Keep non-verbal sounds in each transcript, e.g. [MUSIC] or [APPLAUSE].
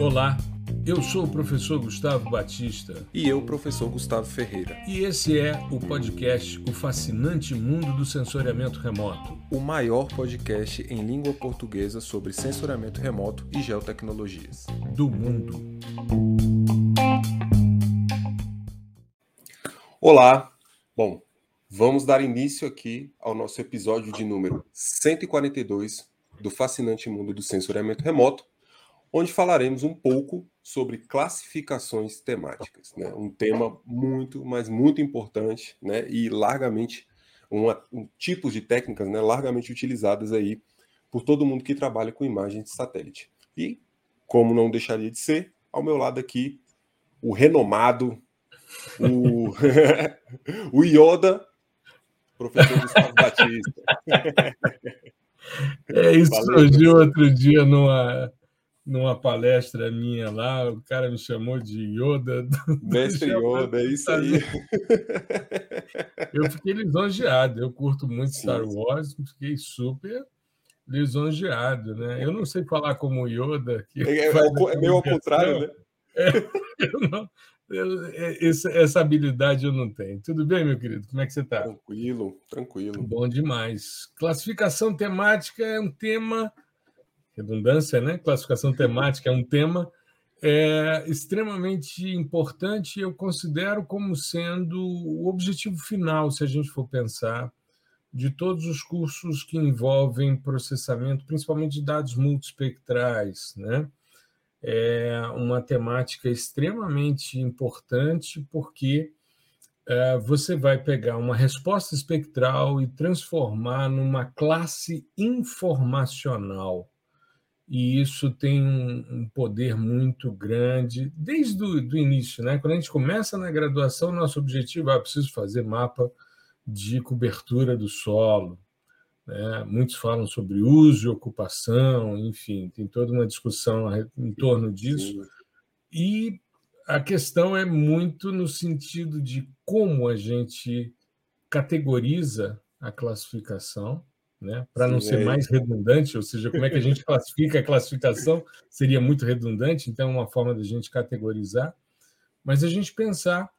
Olá, eu sou o professor Gustavo Batista. E eu, professor Gustavo Ferreira. E esse é o podcast O Fascinante Mundo do Sensoriamento Remoto. O maior podcast em língua portuguesa sobre sensoriamento remoto e geotecnologias. Do mundo. Olá! Bom, vamos dar início aqui ao nosso episódio de número 142 do Fascinante Mundo do Sensoriamento Remoto, onde falaremos um pouco sobre classificações temáticas, né? Um tema muito, mas muito importante, né? E largamente uma, um tipo de técnicas, né? Largamente utilizadas aí por todo mundo que trabalha com imagens de satélite. E como não deixaria de ser, ao meu lado aqui o renomado, o, [LAUGHS] o Yoda, professor Gustavo Batista. É, isso surgiu outro dia numa numa palestra minha lá, o cara me chamou de Yoda. [LAUGHS] Mestre Yoda, é isso aí. Eu fiquei lisonjeado, eu curto muito sim, Star Wars, fiquei super lisonjeado, né? Eu não sei falar como Yoda. Que é, é, é meio ao contrário, né? É, [LAUGHS] eu não, eu, é, essa, essa habilidade eu não tenho. Tudo bem, meu querido? Como é que você está? Tranquilo, tranquilo. Bom demais. Classificação temática é um tema redundância, né? Classificação temática é um tema é, extremamente importante, eu considero como sendo o objetivo final, se a gente for pensar, de todos os cursos que envolvem processamento, principalmente de dados multispectrais, né? É uma temática extremamente importante porque é, você vai pegar uma resposta espectral e transformar numa classe informacional e isso tem um, poder muito grande desde o do início. Né? Quando a gente começa na graduação, nosso objetivo é ah, preciso fazer mapa de cobertura do solo. Né? Muitos falam sobre uso e ocupação, enfim, tem toda uma discussão em torno disso. E a questão é muito no sentido de como a gente categoriza a classificação né? para não ser é. mais redundante, ou seja, como é que a gente [LAUGHS] classifica a classificação seria muito redundante, então é uma forma da gente categorizar, mas a gente pensar,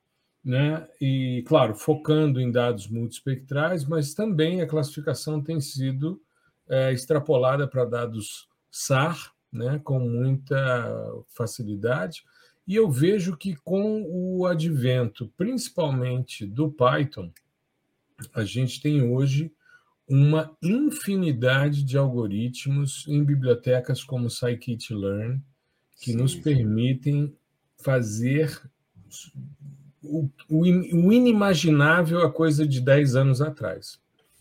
né? e claro, focando em dados multispectrais, mas também a classificação tem sido é, extrapolada para dados SAR, né? com muita facilidade, e eu vejo que com o advento, principalmente do Python, a gente tem hoje uma infinidade de algoritmos em bibliotecas como scikit-learn que Sim. nos permitem fazer o, o, o, inimaginável a coisa de 10 anos atrás.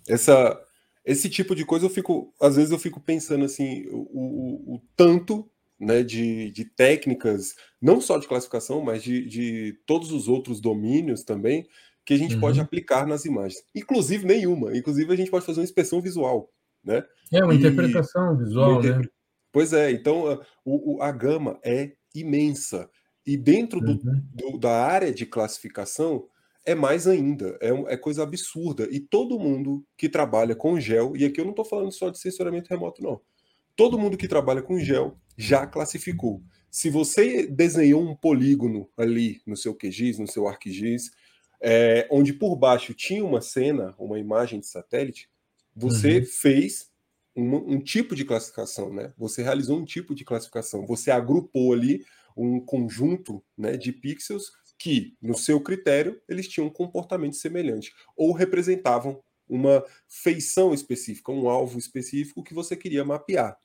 Essa, esse tipo de coisa eu fico, às vezes eu fico pensando assim, o, o tanto né, de, de técnicas, não só de classificação, mas de, de todos os outros domínios também, que a gente uhum. pode aplicar nas imagens. Inclusive nenhuma. Inclusive a gente pode fazer uma inspeção visual, né? É uma e... interpretação visual, né? Pois é. Então a, o, a gama é imensa e dentro do, uhum. do, da área de classificação é mais ainda. É, é, coisa absurda. E todo mundo que trabalha com gel e aqui eu não estou falando só de sensoramento remoto, não. Todo mundo que trabalha com gel já classificou. Se você desenhou um polígono ali no seu QGIS, no seu ArcGIS, é, onde por baixo tinha uma cena, uma imagem de satélite, você uhum. fez um, um, tipo de classificação, né? Você realizou um tipo de classificação, você agrupou ali um conjunto né, de pixels que, no seu critério, eles tinham um comportamento semelhante ou representavam uma feição específica, um alvo específico que você queria mapear.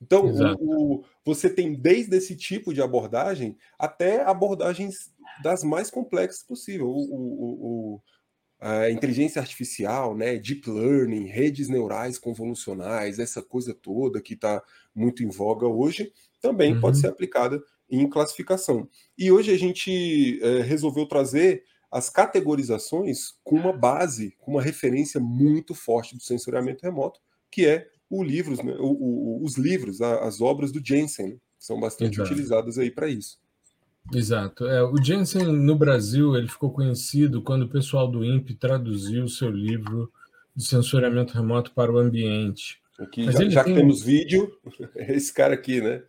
Então, o, o, você tem desde esse tipo de abordagem até abordagens das mais complexas possível. O, a inteligência artificial, né, deep learning, redes neurais convolucionais, essa coisa toda que está muito em voga hoje, também uhum. pode ser aplicada em classificação. E hoje a gente é, resolveu trazer as categorizações com uma base, com uma referência muito forte do sensoriamento remoto, que é o livros, né, o, o, os livros, as obras do Jensen, que são bastante Exato. utilizadas aí para isso. Exato. É, o Jensen, no Brasil, ele ficou conhecido quando o pessoal do INPE traduziu o seu livro de sensoriamento remoto para o ambiente. Aqui, já, já tem... que temos vídeo, [LAUGHS] é esse cara aqui, né?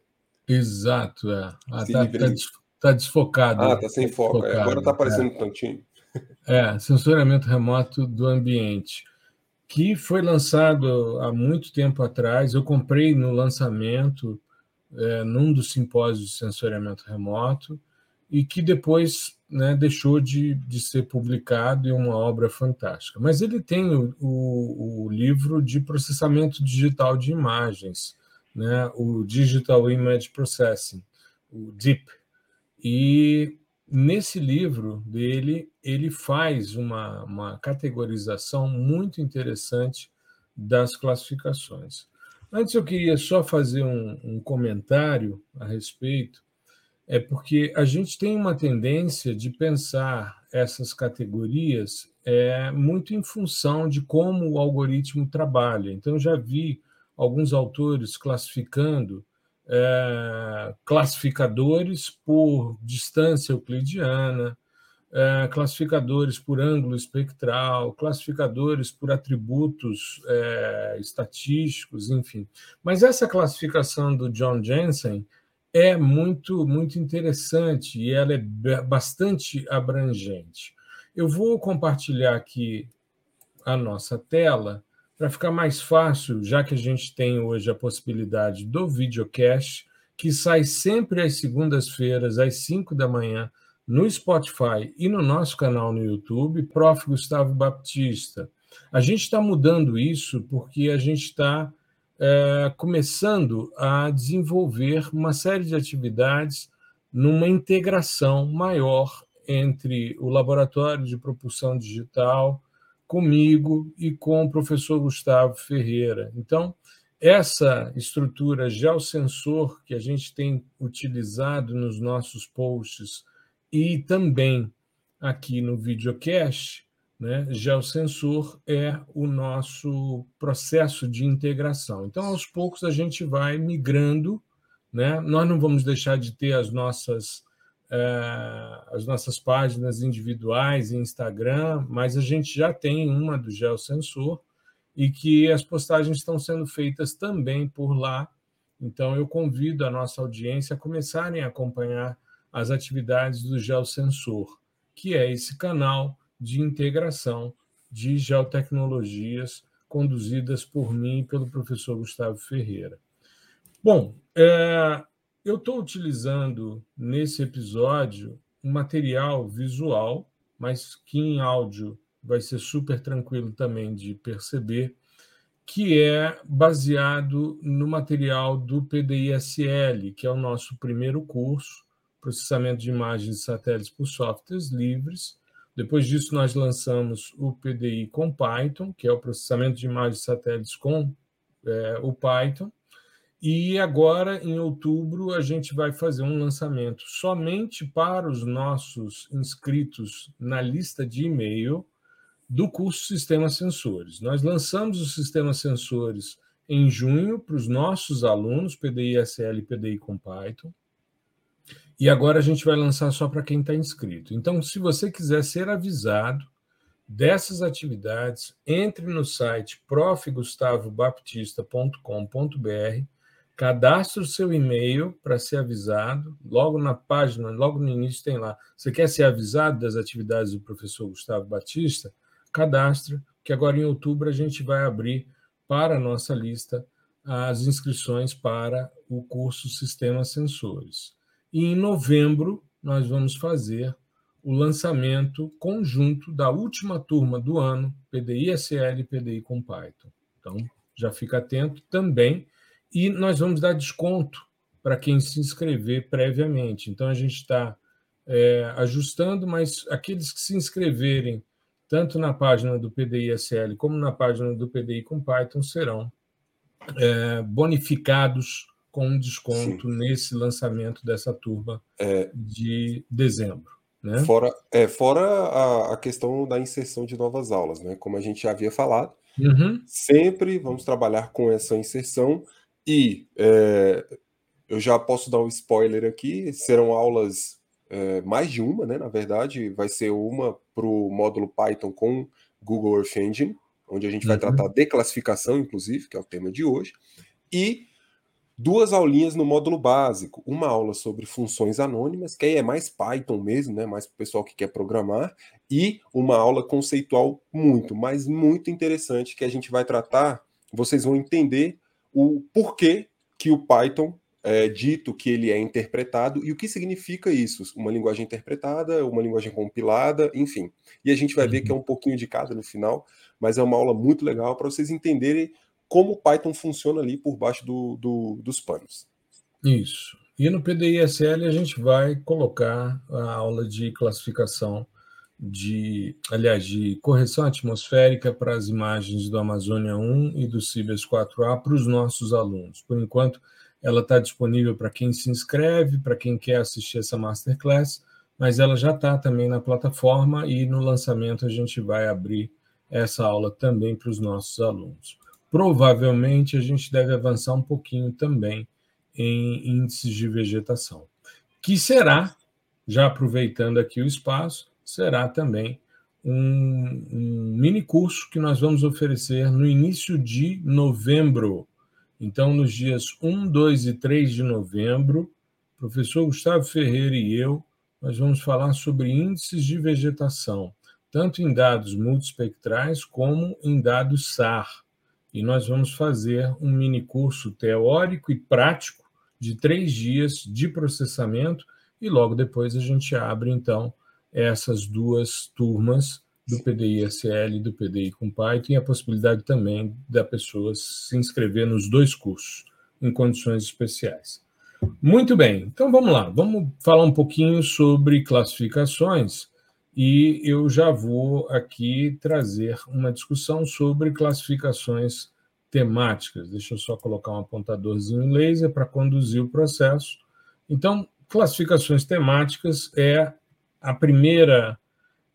Exato, é. Ah, tá, tá, tá, desfocado. Ah, tá sem foco. É. Agora tá aparecendo [LAUGHS] é. um tantinho. É, sensoriamento remoto do ambiente, que foi lançado há muito tempo atrás. Eu comprei no lançamento, é, num dos simpósios de sensoriamento remoto, e que depois né, deixou de, de ser publicado e uma obra fantástica. Mas ele tem o, o, o livro de processamento digital de imagens, né, o Digital Image Processing, o DIP. E nesse livro dele, ele faz uma, uma categorização muito interessante das classificações. Antes, eu queria só fazer um, um comentário a respeito é porque a gente tem uma tendência de pensar essas categorias é, muito em função de como o algoritmo trabalha. Então, já vi alguns autores classificando é, classificadores por distância euclidiana, é, classificadores por ângulo espectral, classificadores por atributos é, estatísticos, enfim. Mas essa classificação do John Jensen é muito, muito interessante e ela é bastante abrangente. Eu vou compartilhar aqui a nossa tela para ficar mais fácil, já que a gente tem hoje a possibilidade do videocast, que sai sempre às segundas-feiras, às 5 da manhã, no Spotify e no nosso canal no YouTube, Prof. Gustavo Baptista. A gente está mudando isso porque a gente está é, começando a desenvolver uma série de atividades numa integração maior entre o laboratório de propulsão digital, comigo e com o professor Gustavo Ferreira. Então, essa estrutura geosensor que a gente tem utilizado nos nossos posts e também aqui no videocast, né? Geosensor é o nosso processo de integração. Então, aos poucos, a gente vai migrando. Né? Nós não vamos deixar de ter as nossas, é, as nossas páginas individuais em Instagram, mas a gente já tem uma do Geosensor e que as postagens estão sendo feitas também por lá. Então, eu convido a nossa audiência a começarem a acompanhar as atividades do Geosensor, que é esse canal de integração de geotecnologias conduzidas por mim e pelo professor Gustavo Ferreira. Bom, é, eu estou utilizando nesse episódio um material visual, mas que em áudio vai ser super tranquilo também de perceber, que é baseado no material do PDISL, que é o nosso primeiro curso, processamento de imagens de satélites por softwares livres, depois disso, nós lançamos o PDI com Python, que é o processamento de imagens de satélites com é, o Python. E agora, em outubro, a gente vai fazer um lançamento somente para os nossos inscritos na lista de e-mail do curso Sistema Sensores. Nós lançamos o Sistema Sensores em junho para os nossos alunos, PDI SL e PDI com Python. E agora a gente vai lançar só para quem está inscrito. Então, se você quiser ser avisado dessas atividades, entre no site profgustavobaptista.com.br, cadastre o seu e-mail para ser avisado. Logo na página, logo no início tem lá. Você quer ser avisado das atividades do professor Gustavo Batista? Cadastre, que agora em outubro a gente vai abrir para a nossa lista as inscrições para o curso Sistemas Sensores. E em novembro, nós vamos fazer o lançamento conjunto da última turma do ano, PDI-SL e PDI com Python. Então, já fica atento também. E nós vamos dar desconto para quem se inscrever previamente. Então, a gente está é, ajustando, mas aqueles que se inscreverem tanto na página do PDI-SL como na página do PDI com Python serão é, bonificados com um desconto Sim. nesse lançamento dessa turma é, de dezembro. Né? Fora, é, fora a, a, questão da inserção de novas aulas, né? como a gente já havia falado, uhum. sempre vamos trabalhar com essa inserção e é, eu já posso dar um spoiler aqui, serão aulas é, mais de uma, né? Na verdade, vai ser uma para o módulo Python com Google Earth Engine, onde a gente vai uhum. tratar de classificação, inclusive, que é o tema de hoje, e duas aulinhas no módulo básico, uma aula sobre funções anônimas, que aí é mais Python mesmo, né, mais para o pessoal que quer programar, e uma aula conceitual muito, mas muito interessante que a gente vai tratar, vocês vão entender o porquê que o Python é dito que ele é interpretado e o que significa isso, uma linguagem interpretada, uma linguagem compilada, enfim. E a gente vai ver que é um pouquinho de cada no final, mas é uma aula muito legal para vocês entenderem como o Python funciona ali por baixo do, do, dos panos. Isso. E no PDISL a gente vai colocar a aula de classificação de, aliás, de correção atmosférica para as imagens do Amazônia 1 e do Cibers 4A para os nossos alunos. Por enquanto, ela está disponível para quem se inscreve, para quem quer assistir essa masterclass, mas ela já está também na plataforma e no lançamento a gente vai abrir essa aula também para os nossos alunos provavelmente a gente deve avançar um pouquinho também em índices de vegetação, que será, já aproveitando aqui o espaço, será também um, um mini curso que nós vamos oferecer no início de novembro. Então, nos dias 1, 2 e 3 de novembro, o professor Gustavo Ferreira e eu, nós vamos falar sobre índices de vegetação, tanto em dados multispectrais como em dados SAR e nós vamos fazer um mini curso teórico e prático de três dias de processamento e logo depois a gente abre então essas duas turmas do PDI SL e do PDI com Python e a possibilidade também da pessoa se inscrever nos dois cursos em condições especiais. Muito bem, então vamos lá, vamos falar um pouquinho sobre classificações e eu já vou aqui trazer uma discussão sobre classificações temáticas. Deixa eu só colocar um apontadorzinho laser para conduzir o processo. Então, classificações temáticas é a primeira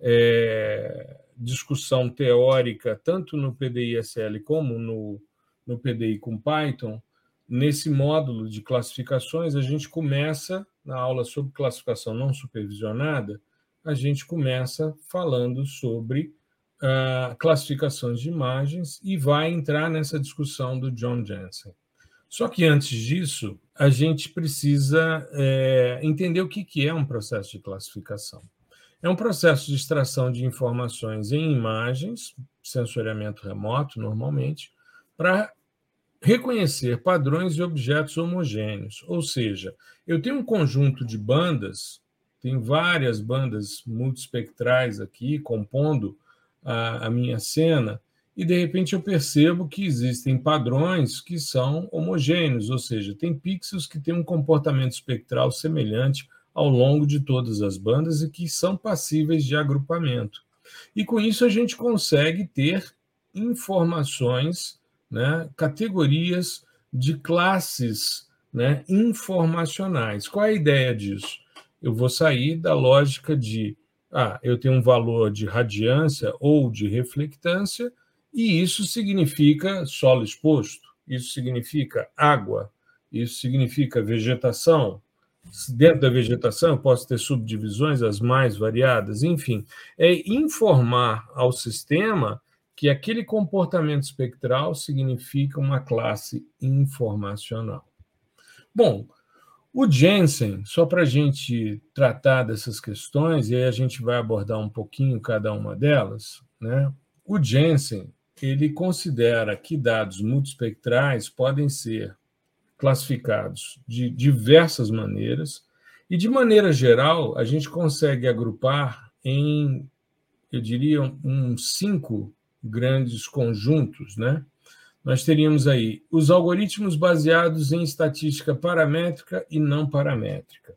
é, discussão teórica, tanto no PDI-SL como no, no PDI com Python. Nesse módulo de classificações, a gente começa, na aula sobre classificação não supervisionada, a gente começa falando sobre uh, classificações de imagens e vai entrar nessa discussão do John Jensen. Só que antes disso, a gente precisa é, entender o que, que é um processo de classificação. É um processo de extração de informações em imagens, sensoriamento remoto, normalmente, para reconhecer padrões e objetos homogêneos. Ou seja, eu tenho um conjunto de bandas tem várias bandas multispectrais aqui compondo a, a minha cena, e de repente eu percebo que existem padrões que são homogêneos, ou seja, tem pixels que têm um comportamento espectral semelhante ao longo de todas as bandas e que são passíveis de agrupamento. E com isso a gente consegue ter informações, né, categorias de classes né, informacionais. Qual é a ideia disso? Eu vou sair da lógica de ah, eu tenho um valor de radiância ou de reflectância, e isso significa solo exposto, isso significa água, isso significa vegetação. Dentro da vegetação, eu posso ter subdivisões as mais variadas, enfim, é informar ao sistema que aquele comportamento espectral significa uma classe informacional. Bom, o Jensen, só para a gente tratar dessas questões, e aí a gente vai abordar um pouquinho cada uma delas, né? o Jensen ele considera que dados multispectrais podem ser classificados de diversas maneiras, e de maneira geral, a gente consegue agrupar em, eu diria, uns cinco grandes conjuntos, né? Nós teríamos aí os algoritmos baseados em estatística paramétrica e não paramétrica.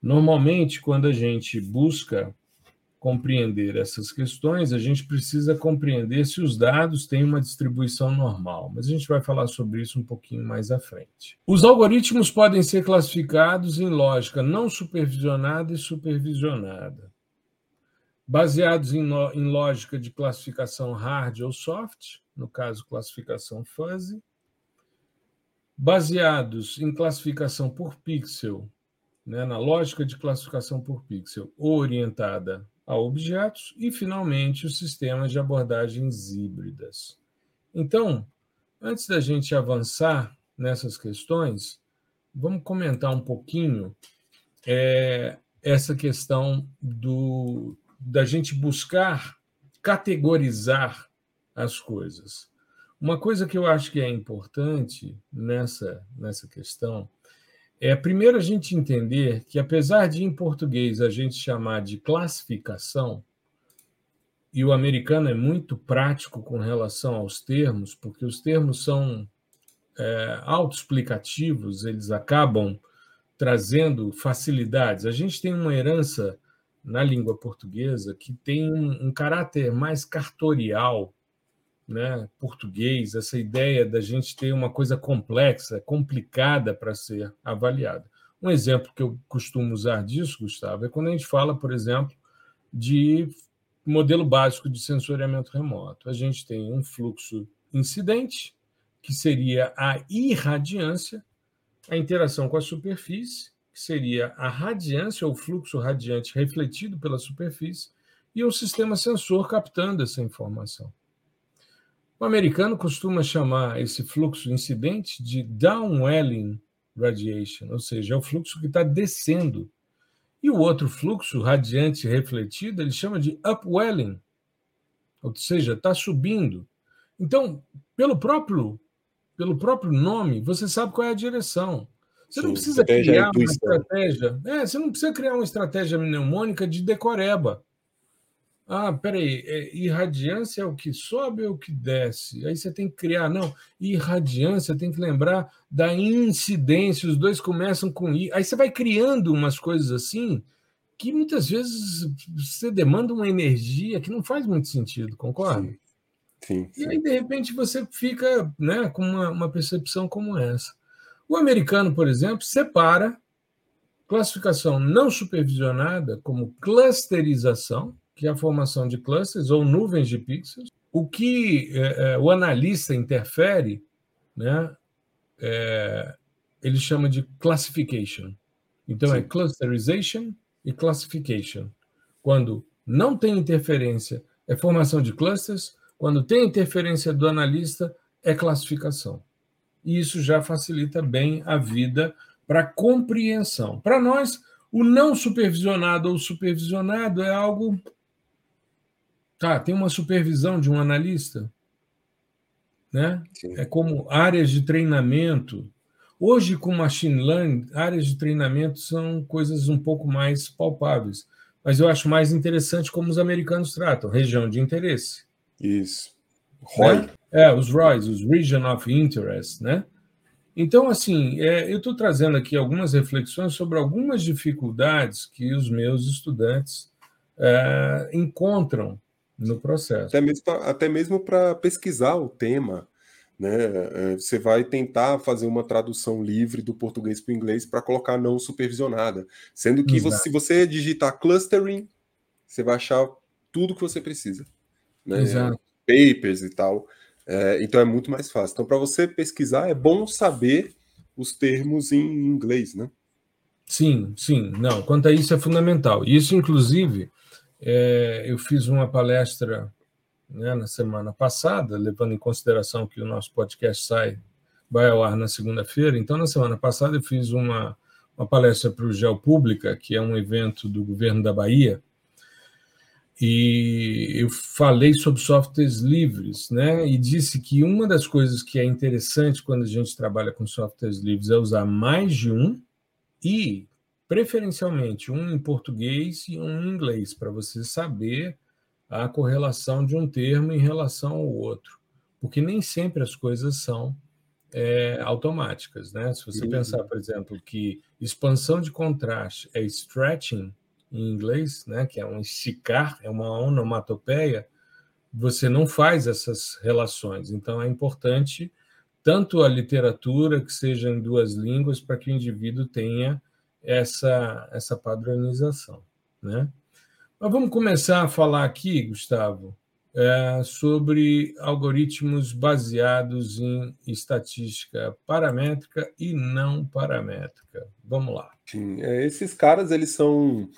Normalmente, quando a gente busca compreender essas questões, a gente precisa compreender se os dados têm uma distribuição normal, mas a gente vai falar sobre isso um pouquinho mais à frente. Os algoritmos podem ser classificados em lógica não supervisionada e supervisionada, baseados em, em lógica de classificação hard ou soft, no caso, classificação fuzzy, baseados em classificação por pixel, né, na lógica de classificação por pixel orientada a objetos, e, finalmente, os sistemas de abordagens híbridas. Então, antes da gente avançar nessas questões, vamos comentar um pouquinho é, essa questão do, da gente buscar categorizar as coisas. Uma coisa que eu acho que é importante nessa, nessa questão é, primeiro, a gente entender que, apesar de em português a gente chamar de classificação, e o americano é muito prático com relação aos termos, porque os termos são é, autoexplicativos, eles acabam trazendo facilidades. A gente tem uma herança na língua portuguesa que tem um, um caráter mais cartorial, né, português, essa ideia da gente ter uma coisa complexa, complicada para ser avaliada. Um exemplo que eu costumo usar disso, Gustavo, é quando a gente fala, por exemplo, de modelo básico de sensoriamento remoto. A gente tem um fluxo incidente, que seria a irradiância, a interação com a superfície, que seria a radiância ou fluxo radiante refletido pela superfície, e um sistema sensor captando essa informação. O americano costuma chamar esse fluxo incidente de downwelling radiation, ou seja, é o fluxo que está descendo. E o outro fluxo radiante refletido ele chama de upwelling, ou seja, está subindo. Então, pelo próprio pelo próprio nome, você sabe qual é a direção. Você Sim, não precisa criar uma estratégia. É, você não precisa criar uma estratégia mnemônica de decoreba. Ah, peraí, é, irradiância é o que sobe ou o que desce? Aí você tem que criar, não, irradiância tem que lembrar da incidência, os dois começam com I. Aí você vai criando umas coisas assim que muitas vezes você demanda uma energia que não faz muito sentido, concorda? Sim. Sim, sim. E aí, de repente, você fica né, com uma, uma percepção como essa. O americano, por exemplo, separa classificação não supervisionada como clusterização, que é a formação de clusters ou nuvens de pixels. O que é, é, o analista interfere, né, é, ele chama de classification. Então, é Sim. é clusterization e classification. Quando não tem interferência, é formação de clusters. Quando tem interferência do analista, é classificação. E isso já facilita bem a vida para compreensão. Para nós, o não supervisionado ou supervisionado é algo Tá, tem uma supervisão de um analista, né? Sim. É como áreas de treinamento. Hoje, com machine learning, áreas de treinamento são coisas um pouco mais palpáveis. Mas eu acho mais interessante como os americanos tratam, região de interesse. Isso. ROI. Né? É, os ROIs, os Region of Interest, né? Então, assim, é, eu estou trazendo aqui algumas reflexões sobre algumas dificuldades que os meus estudantes é, encontram no processo. Até mesmo, até mesmo para pesquisar o tema, né? É, você vai tentar fazer uma tradução livre do português para o inglês para colocar não supervisionada. Sendo que você, se você digitar clustering, você vai achar tudo que você precisa. Né? Exato. Papers e tal. É, então é muito mais fácil. Então, para você pesquisar, é bom saber os termos em inglês, né? Sim, sim. Não, quanto a isso é fundamental. Isso, inclusive, é, eu fiz uma palestra né, na semana passada, levando em consideração que o nosso podcast sai, vai ao ar na segunda-feira. Então, na semana passada, eu fiz uma, uma palestra para o Geopública, que é um evento do governo da Bahia, e eu falei sobre softwares livres, né? E disse que uma das coisas que é interessante quando a gente trabalha com softwares livres é usar mais de um e preferencialmente um em português e um em inglês, para você saber a correlação de um termo em relação ao outro, porque nem sempre as coisas são é, automáticas, né? Se você uhum. pensar, por exemplo, que expansão de contraste é stretching em inglês, né? Que é um esticar, é uma onomatopeia, você não faz essas relações. Então é importante tanto a literatura que seja em duas línguas para que o indivíduo tenha essa, essa padronização. Né? Mas vamos começar a falar aqui, Gustavo, é, sobre algoritmos baseados em estatística paramétrica e não paramétrica. Vamos lá. Sim, é, esses caras eles são,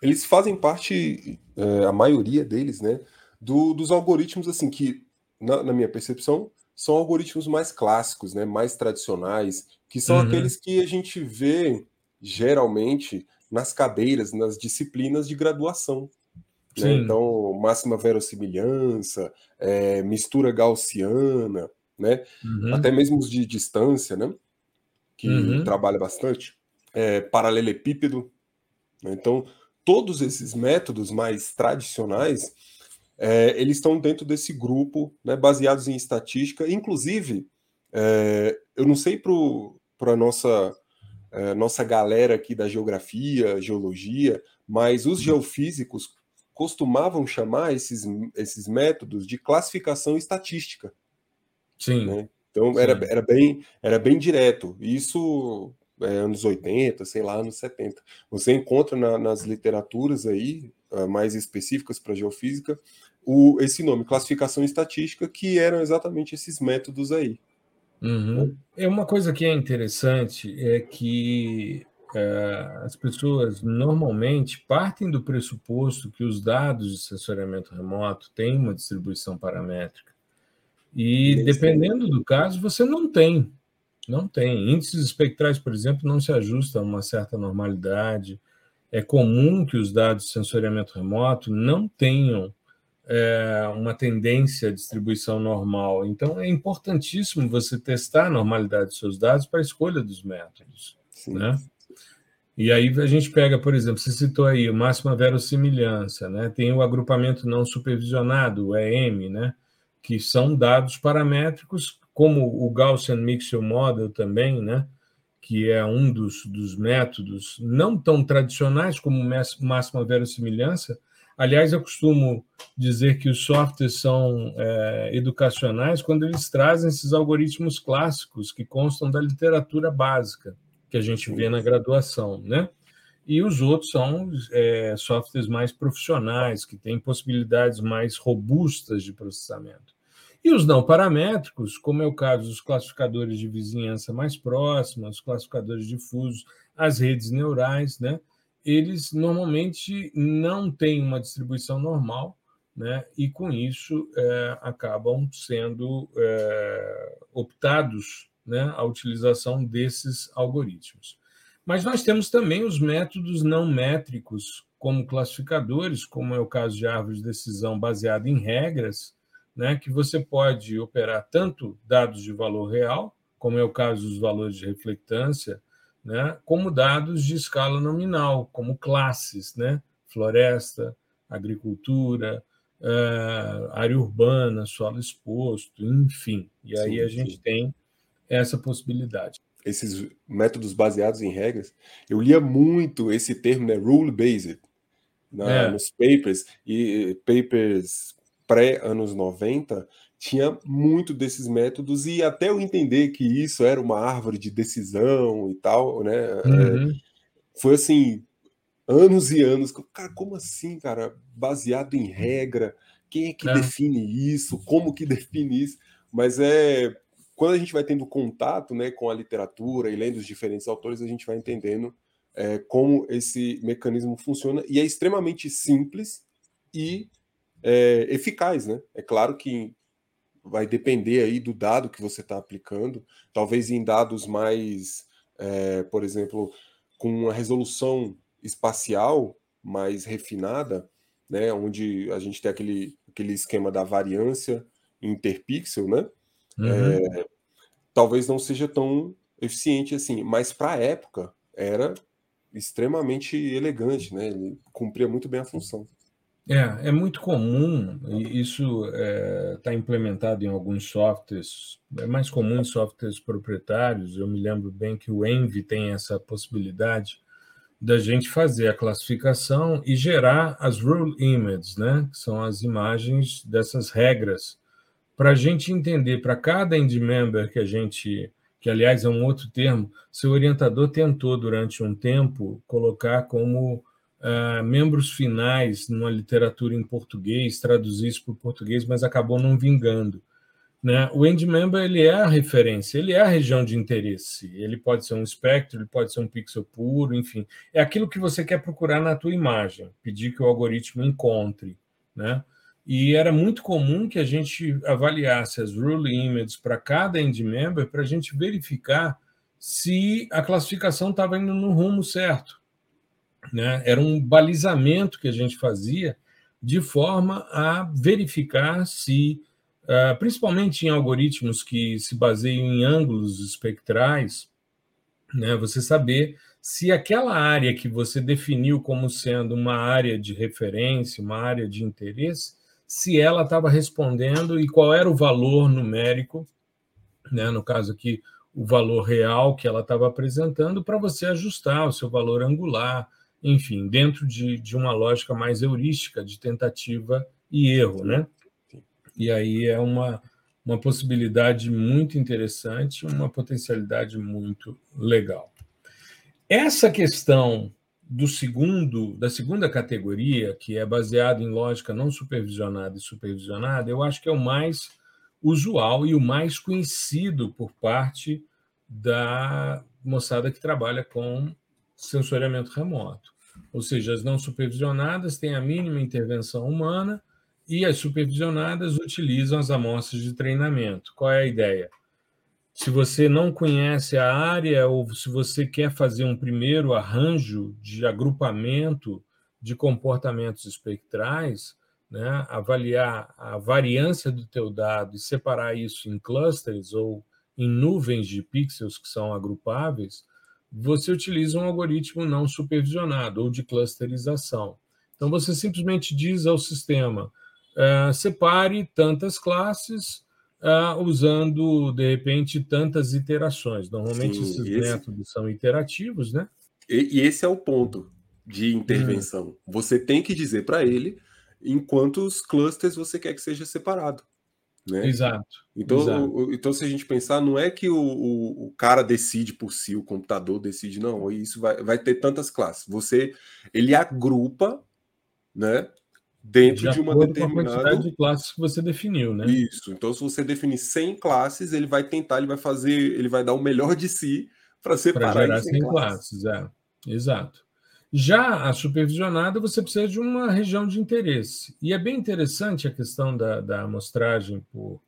eles fazem parte, é, a maioria deles, né, do, dos algoritmos assim que, na, na minha percepção, são algoritmos mais clássicos, né, mais tradicionais, que são uhum. aqueles que a gente vê geralmente nas cadeiras, nas disciplinas de graduação. Né? Então, máxima verossimilhança, é, mistura gaussiana, né? Uhum. até mesmo os de distância, né? que uhum. trabalha bastante, é, paralelepípedo. Né? Então, todos esses métodos mais tradicionais, é, eles estão dentro desse grupo, né, baseados em estatística. Inclusive, é, eu não sei para a nossa, é, nossa galera aqui da geografia, geologia, mas os geofísicos costumavam chamar esses, esses métodos de classificação estatística. Sim. Né? Então Sim. Era, era, bem, era bem direto. Isso é, anos 80, sei lá, anos 70. Você encontra na, nas literaturas aí, uh, mais específicas para geofísica, o, esse nome, classificação estatística, que eram exatamente esses métodos aí. Uhum. É uma coisa que é interessante é que uh, as pessoas normalmente partem do pressuposto que os dados de sensoriamento remoto têm uma distribuição paramétrica. E dependendo do caso, você não tem. Não tem. Índices espectrais, por exemplo, não se ajustam a uma certa normalidade. É comum que os dados de sensoriamento remoto não tenham é, uma tendência à distribuição normal. Então, é importantíssimo você testar a normalidade dos seus dados para a escolha dos métodos. Né? E aí a gente pega, por exemplo, você citou aí o máxima verossimilhança, né? tem o agrupamento não supervisionado, o EM, né? que são dados paramétricos como o Gaussian Mixture Model também, né? que é um dos, dos métodos não tão tradicionais como máxima verossimilhança. Aliás, eu costumo dizer que os softwares são é, educacionais quando eles trazem esses algoritmos clássicos que constam da literatura básica que a gente vê na graduação, né? E os outros são é, softwares mais profissionais, que têm possibilidades mais robustas de processamento. E os não paramétricos, como é o caso dos classificadores de vizinhança mais próximos, os classificadores difusos, as redes neurais, né? Eles normalmente não têm uma distribuição normal, né? e com isso é, acabam sendo é, optados né, a utilização desses algoritmos. Mas nós temos também os métodos não métricos como classificadores, como é o caso de árvore de decisão baseada em regras, né, que você pode operar tanto dados de valor real, como é o caso dos valores de reflectância, né, como dados de escala nominal, como classes, né, floresta, agricultura, uh, área urbana, solo exposto, enfim. E aí sim, a gente sim. tem essa possibilidade. Esses métodos baseados em regras, eu lia muito esse termo, né, rule-based, é. nos papers, e papers pré-anos 90, tinha muito desses métodos, e até eu entender que isso era uma árvore de decisão e tal, né? Uhum. É, foi assim, anos e anos. Cara, como assim, cara? Baseado em regra? Quem é que é. define isso? Como que [LAUGHS] define isso? Mas é quando a gente vai tendo contato né, com a literatura e lendo os diferentes autores, a gente vai entendendo é, como esse mecanismo funciona, e é extremamente simples e é, eficaz, né? É claro que vai depender aí do dado que você está aplicando, talvez em dados mais, é, por exemplo, com uma resolução espacial mais refinada, né? Onde a gente tem aquele, aquele esquema da variância interpixel, né? Uhum. É, talvez não seja tão eficiente assim, mas para a época era extremamente elegante, né? Ele cumpria muito bem a função. É, é muito comum, e isso está é, tá implementado em alguns softwares, é mais comum em softwares proprietários. Eu me lembro bem que o Envy tem essa possibilidade da gente fazer a classificação e gerar as rule images, né? que são as imagens dessas regras, para a gente entender para cada end member que a gente, que aliás é um outro termo, seu orientador tentou durante um tempo colocar como uh, membros finais numa literatura em português, traduzir isso para o português, mas acabou não vingando. Né? O end member ele é a referência, ele é a região de interesse. Ele pode ser um espectro, ele pode ser um pixel puro, enfim, é aquilo que você quer procurar na tua imagem, pedir que o algoritmo encontre, né? e era muito comum que a gente avaliasse as rule images para cada end member para a gente verificar se a classificação estava indo no rumo certo. Né? Era um balizamento que a gente fazia de forma a verificar se, ah, principalmente em algoritmos que se baseiam em ângulos espectrais, né, você saber se aquela área que você definiu como sendo uma área de referência, uma área de interesse, se ela estava respondendo e qual era o valor numérico, né, no caso aqui, o valor real que ela estava apresentando, para você ajustar o seu valor angular, enfim, dentro de, de uma lógica mais heurística de tentativa e erro, né? E aí é uma, uma possibilidade muito interessante, uma potencialidade muito legal. Essa questão do segundo, da segunda categoria, que é baseada em lógica não supervisionada e supervisionada, eu acho que é o mais usual e o mais conhecido por parte da moçada que trabalha com sensoriamento remoto. Ou seja, as não supervisionadas têm a mínima intervenção humana e as supervisionadas utilizam as amostras de treinamento. Qual é a ideia? Se você não conhece a área ou se você quer fazer um primeiro arranjo de agrupamento de comportamentos espectrais, né, avaliar a variância do teu dado e separar isso em clusters ou em nuvens de pixels que são agrupáveis, você utiliza um algoritmo não supervisionado ou de clusterização. Então, você simplesmente diz ao sistema: uh, separe tantas classes uh, usando, de repente, tantas iterações. Normalmente, Sim, esses esse... métodos são iterativos, né? E, e, esse é o ponto de intervenção. Hum. Você tem que dizer para ele em quantos clusters você quer que seja separado. Né? Exato. Então, exato. O, então, se a gente pensar, não é que o, o, o, cara decide por si, o computador decide, não, isso vai, vai ter tantas classes. Você, ele agrupa, né? Dentro de, de uma determinada. quantidade de classes que você definiu, né? Isso. Então, se você definir 100 classes, ele vai tentar, ele vai fazer, ele vai dar o melhor de si para separar pra gerar 100 classes. classes. É. Exato. Já a supervisionada, você precisa de uma região de interesse. E é bem interessante a questão da, da amostragem por,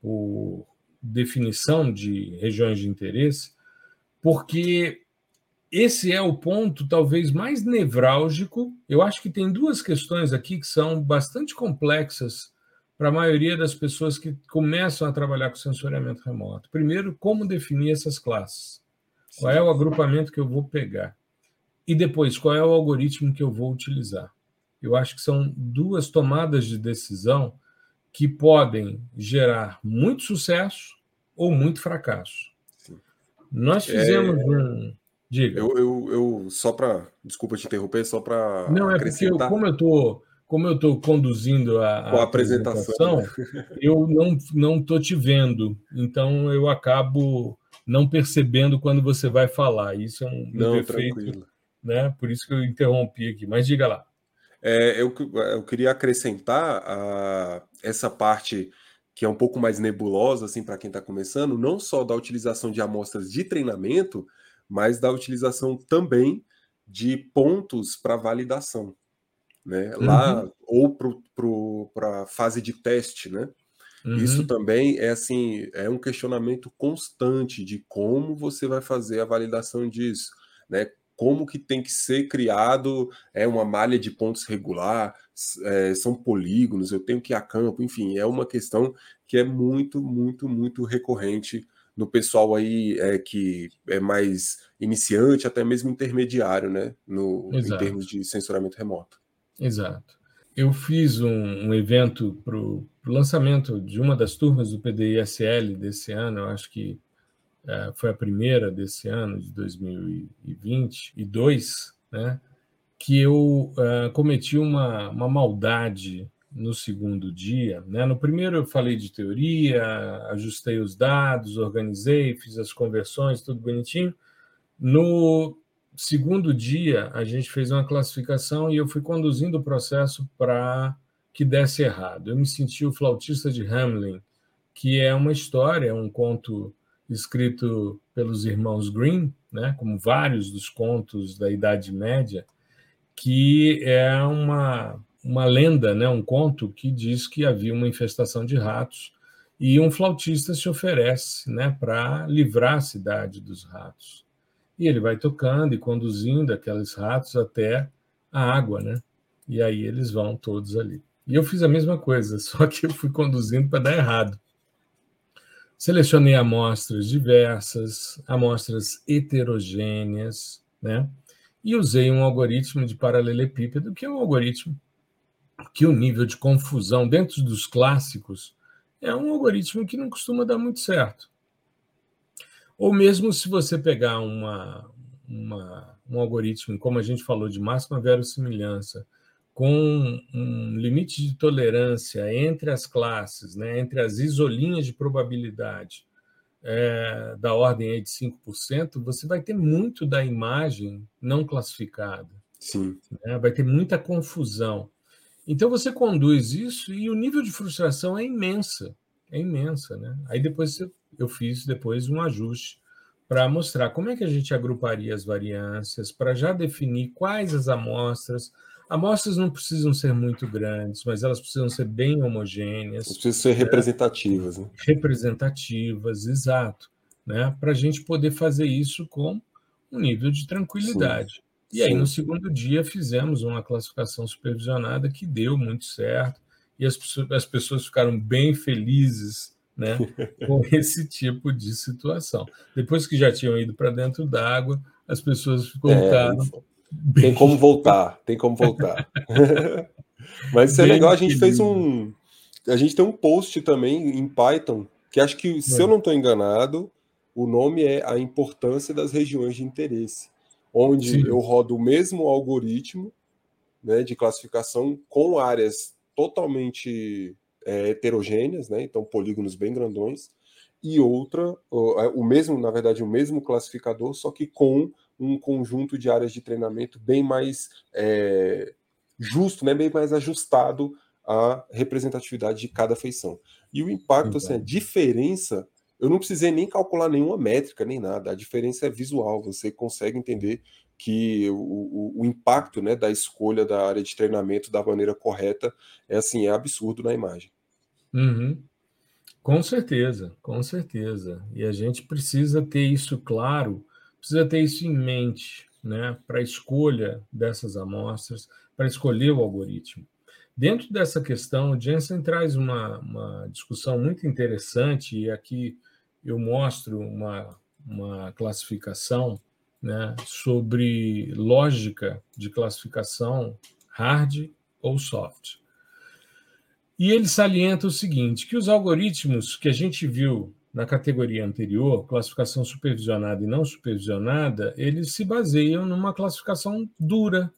por definição de regiões de interesse, porque esse é o ponto talvez mais nevrálgico. Eu acho que tem duas questões aqui que são bastante complexas para a maioria das pessoas que começam a trabalhar com sensoriamento remoto. Primeiro, como definir essas classes? Qual é o agrupamento que eu vou pegar? E depois, qual é o algoritmo que eu vou utilizar? Eu acho que são duas tomadas de decisão que podem gerar muito sucesso ou muito fracasso. Sim. Nós fizemos é... um. Diga. Eu, eu, eu só para. Desculpa te interromper, só para. Não, é porque eu, como eu estou. Como eu estou conduzindo a, a, a apresentação, apresentação eu não não estou te vendo, então eu acabo não percebendo quando você vai falar. Isso é um não, defeito tranquilo né? Por isso que eu interrompi aqui, mas diga lá. É, eu, eu queria acrescentar a, essa parte que é um pouco mais nebulosa assim para quem está começando, não só da utilização de amostras de treinamento, mas da utilização também de pontos para validação, né? Uhum. Lá ou para a fase de teste, né? Uhum. Isso também é assim, é um questionamento constante de como você vai fazer a validação disso, né? Como que tem que ser criado é uma malha de pontos regular, é, são polígonos, eu tenho que ir a campo, enfim, é uma questão que é muito, muito, muito recorrente no pessoal aí é, que é mais iniciante, até mesmo intermediário, né, no, em termos de censuramento remoto. Exato. Eu fiz um, um evento para o lançamento de uma das turmas do PDISL desse ano, eu acho que foi a primeira desse ano, de 2022, né, que eu uh, cometi uma, uma maldade no segundo dia. Né? No primeiro eu falei de teoria, ajustei os dados, organizei, fiz as conversões, tudo bonitinho. No segundo dia, a gente fez uma classificação e eu fui conduzindo o processo para que desse errado. Eu me senti o flautista de Hamlin, que é uma história, um conto escrito pelos irmãos Grimm, né, como vários dos contos da Idade Média, que é uma, uma lenda, né, um conto que diz que havia uma infestação de ratos e um flautista se oferece né, para livrar a cidade dos ratos. E ele vai tocando e conduzindo aqueles ratos até a água, né? E aí eles vão todos ali. E eu fiz a mesma coisa, [LAUGHS] só que eu fui conduzindo para dar errado. Selecionei amostras diversas, amostras heterogêneas, né? E usei um algoritmo de paralelepípedo, que é um algoritmo que o nível de confusão dentro dos clássicos é um algoritmo que não costuma dar muito certo. Ou mesmo se você pegar uma, uma, um algoritmo, como a gente falou, de máxima verossimilhança, com um limite de tolerância entre as classes, né, entre as isolinhas de probabilidade é, da ordem de 5%, você vai ter muito da imagem não classificada. Sim. Né? Vai ter muita confusão. Então você conduz isso e o nível de frustração é imensa, é imensa, né? Aí depois eu fiz depois um ajuste para mostrar como é que a gente agruparia as variâncias, para já definir quais as amostras, Amostras não precisam ser muito grandes, mas elas precisam ser bem homogêneas. Precisam ser né? representativas. Né? Representativas, exato. Né? Para a gente poder fazer isso com um nível de tranquilidade. Sim. E aí, Sim. no segundo dia, fizemos uma classificação supervisionada que deu muito certo, e as, as pessoas ficaram bem felizes né, [LAUGHS] com esse tipo de situação. Depois que já tinham ido para dentro d'água, as pessoas voltaram. É, tem como voltar, tem como voltar. [LAUGHS] Mas isso é legal, a gente fez um. A gente tem um post também em Python, que acho que, se eu não estou enganado, o nome é A Importância das Regiões de Interesse, onde Sim. eu rodo o mesmo algoritmo né, de classificação com áreas totalmente é, heterogêneas, né, então polígonos bem grandões, e outra, o, mesmo, na verdade, o mesmo classificador, só que com um conjunto de áreas de treinamento bem mais é, justo, né, bem mais ajustado à representatividade de cada feição. E o impacto, assim, a diferença, eu não precisei nem calcular nenhuma métrica, nem nada, a diferença é visual, você consegue entender que o, o, o, impacto né, da escolha da área de treinamento da maneira correta é assim, é absurdo na imagem. Uhum. Com certeza, com certeza. E a gente precisa ter isso claro precisa ter isso em mente né, para a escolha dessas amostras, para escolher o algoritmo. Dentro dessa questão, o Jensen traz uma, uma discussão muito interessante, e aqui eu mostro uma, uma classificação né, sobre lógica de classificação hard ou soft. E ele salienta o seguinte: que os algoritmos que a gente viu na categoria anterior, classificação supervisionada e não supervisionada, eles se baseiam numa classificação dura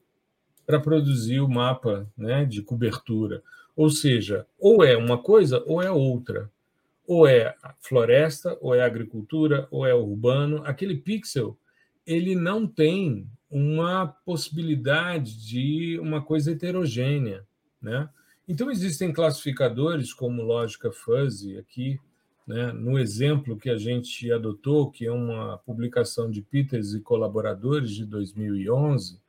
para produzir o mapa né, de cobertura. Ou seja, ou é uma coisa ou é outra. Ou é floresta, ou é agricultura, ou é urbano. Aquele pixel, ele não tem uma possibilidade de uma coisa heterogênea. Né? Então, existem classificadores como lógica fuzzy aqui, né? No exemplo que a gente adotou, que é uma publicação de Peters e colaboradores de 2011,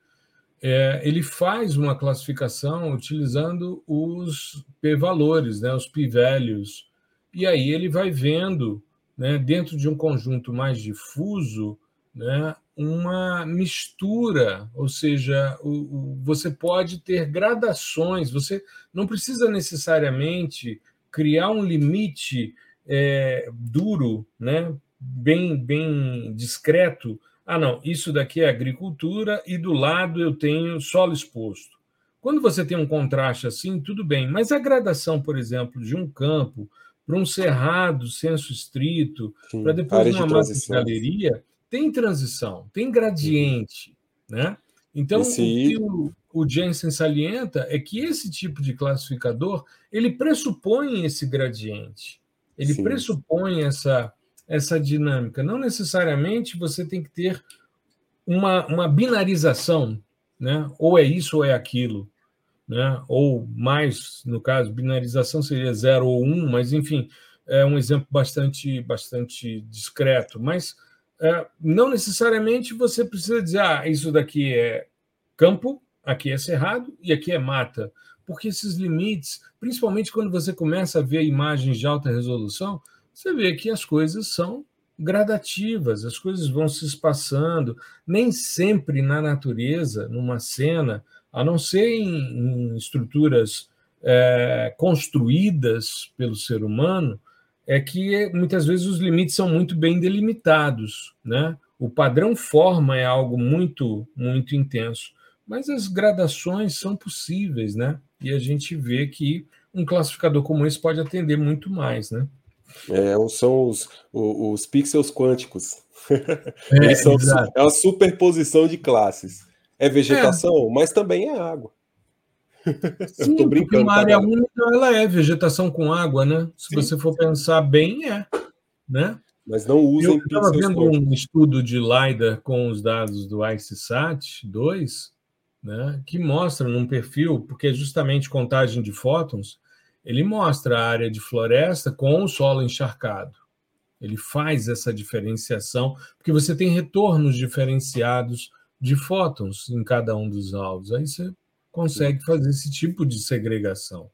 é, ele faz uma classificação utilizando os p-valores, né, os p-values, e aí ele vai vendo, né, dentro de um conjunto mais difuso, né, uma mistura, ou seja, o, o, você pode ter gradações, você não precisa necessariamente criar um limite é, duro, né? bem, bem discreto. Ah, não, isso daqui é agricultura e do lado eu tenho solo exposto. Quando você tem um contraste assim, tudo bem, mas a gradação, por exemplo, de um campo para um cerrado, senso estrito, para depois uma massa de galeria, tem transição, tem gradiente, né? Então, Esse... o que o, o Jensen salienta é que esse tipo de classificador ele pressupõe esse gradiente. Ele Sim. pressupõe essa, essa dinâmica. Não necessariamente você tem que ter uma, uma binarização, né? ou é isso ou é aquilo. Né? Ou mais, no caso, binarização seria zero ou um, mas enfim, é um exemplo bastante, bastante discreto. Mas não necessariamente você precisa dizer, ah, isso daqui é campo, aqui é cerrado e aqui é mata porque esses limites, principalmente quando você começa a ver imagens de alta resolução, você vê que as coisas são gradativas, as coisas vão se espaçando. Nem sempre na natureza, numa cena, a não ser em, em estruturas é, construídas pelo ser humano, é que muitas vezes os limites são muito bem delimitados, né? O padrão forma é algo muito, muito intenso, mas as gradações são possíveis, né? E a gente vê que um classificador como esse pode atender muito mais, né? É, são os, os, os pixels quânticos. É, [LAUGHS] são, é uma superposição de classes. É vegetação, é. mas também é água. Sim, tô brincando, uma área úmida ela é vegetação com água, né? Se Sim. você for pensar bem, é, né? Mas não usem Eu estava vendo um estudo de LiDAR com os dados do ICESat 2, né, que mostra num perfil, porque é justamente contagem de fótons, ele mostra a área de floresta com o solo encharcado. Ele faz essa diferenciação, porque você tem retornos diferenciados de fótons em cada um dos alvos. Aí você consegue fazer esse tipo de segregação.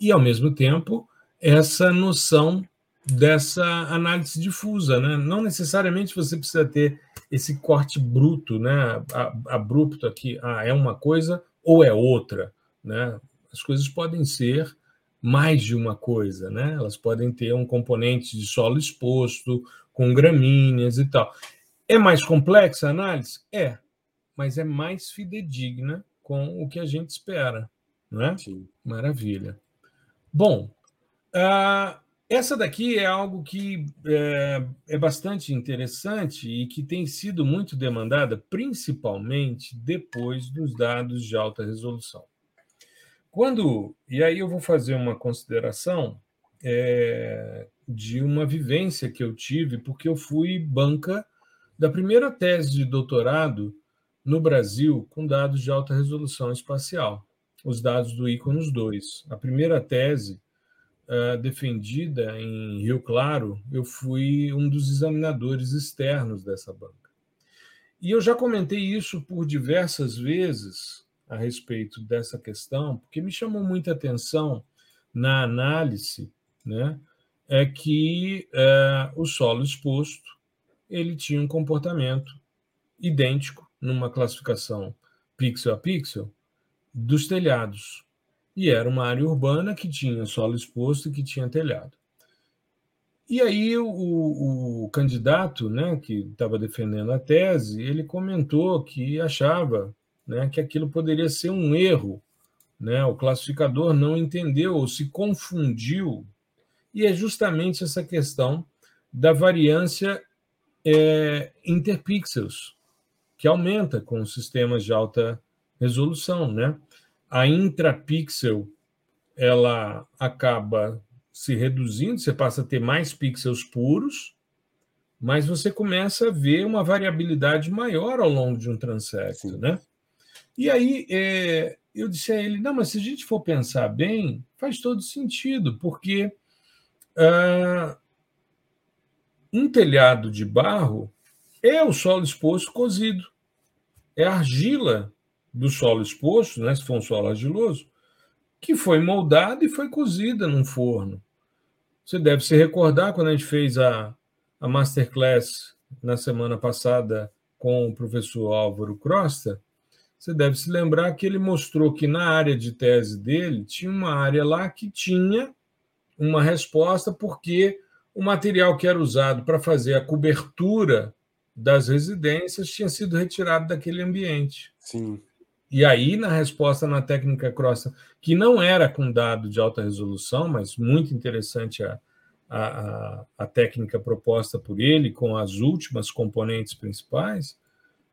E, ao mesmo tempo, essa noção dessa análise difusa, né? Não necessariamente você precisa ter esse corte bruto, né? Abrupto aqui, ah, é uma coisa ou é outra, né? As coisas podem ser mais de uma coisa, né? Elas podem ter um componente de solo exposto, com gramíneas e tal. É mais complexa a análise? É, mas é mais fidedigna com o que a gente espera, né? Sim. Maravilha. Bom, uh, essa daqui é algo que é, é, bastante interessante e que tem sido muito demandada, principalmente depois dos dados de alta resolução. Quando, e aí eu vou fazer uma consideração é, de uma vivência que eu tive, porque eu fui banca da primeira tese de doutorado no Brasil com dados de alta resolução espacial, os dados do Iconos 2. A primeira tese uh, defendida em Rio Claro, eu fui um dos examinadores externos dessa banca. E eu já comentei isso por diversas vezes a respeito dessa questão, porque me chamou muita atenção na análise, né, é que uh, o solo exposto ele tinha um comportamento idêntico numa classificação pixel a pixel dos telhados. E era uma área urbana que tinha solo exposto e que tinha telhado. E aí o, o, candidato, né, que estava defendendo a tese, ele comentou que achava, né, que aquilo poderia ser um erro, né? O classificador não entendeu ou se confundiu. E é justamente essa questão da variância é, interpixels, que aumenta com sistemas de alta resolução, né? A intrapixel ela acaba se reduzindo, você passa a ter mais pixels puros, mas você começa a ver uma variabilidade maior ao longo de um transecto, né? E aí é, eu disse a ele, não, mas se a gente for pensar bem, faz todo sentido, porque uh, um telhado de barro é o solo exposto cozido. É a argila do solo exposto, né, se for um solo argiloso, que foi moldada e foi cozida num forno. Você deve se recordar quando a gente fez a, a masterclass na semana passada com o professor Álvaro Crosta, você deve se lembrar que ele mostrou que na área de tese dele tinha uma área lá que tinha uma resposta porque o material que era usado para fazer a cobertura das residências tinha sido retirado daquele ambiente. Sim. E aí, na resposta na técnica Cross, que não era com dado de alta resolução, mas muito interessante a, a, a técnica proposta por ele, com as últimas componentes principais,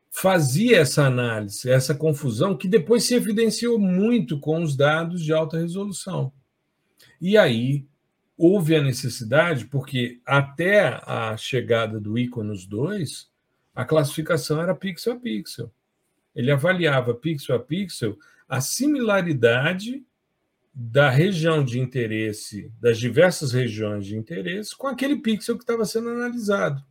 fazia essa análise, essa confusão, que depois se evidenciou muito com os dados de alta resolução. E aí houve a necessidade, porque até a chegada do Iconos 2, a classificação era pixel a pixel. Ele avaliava pixel a pixel a similaridade da região de interesse, das diversas regiões de interesse, com aquele pixel que estava sendo analisado.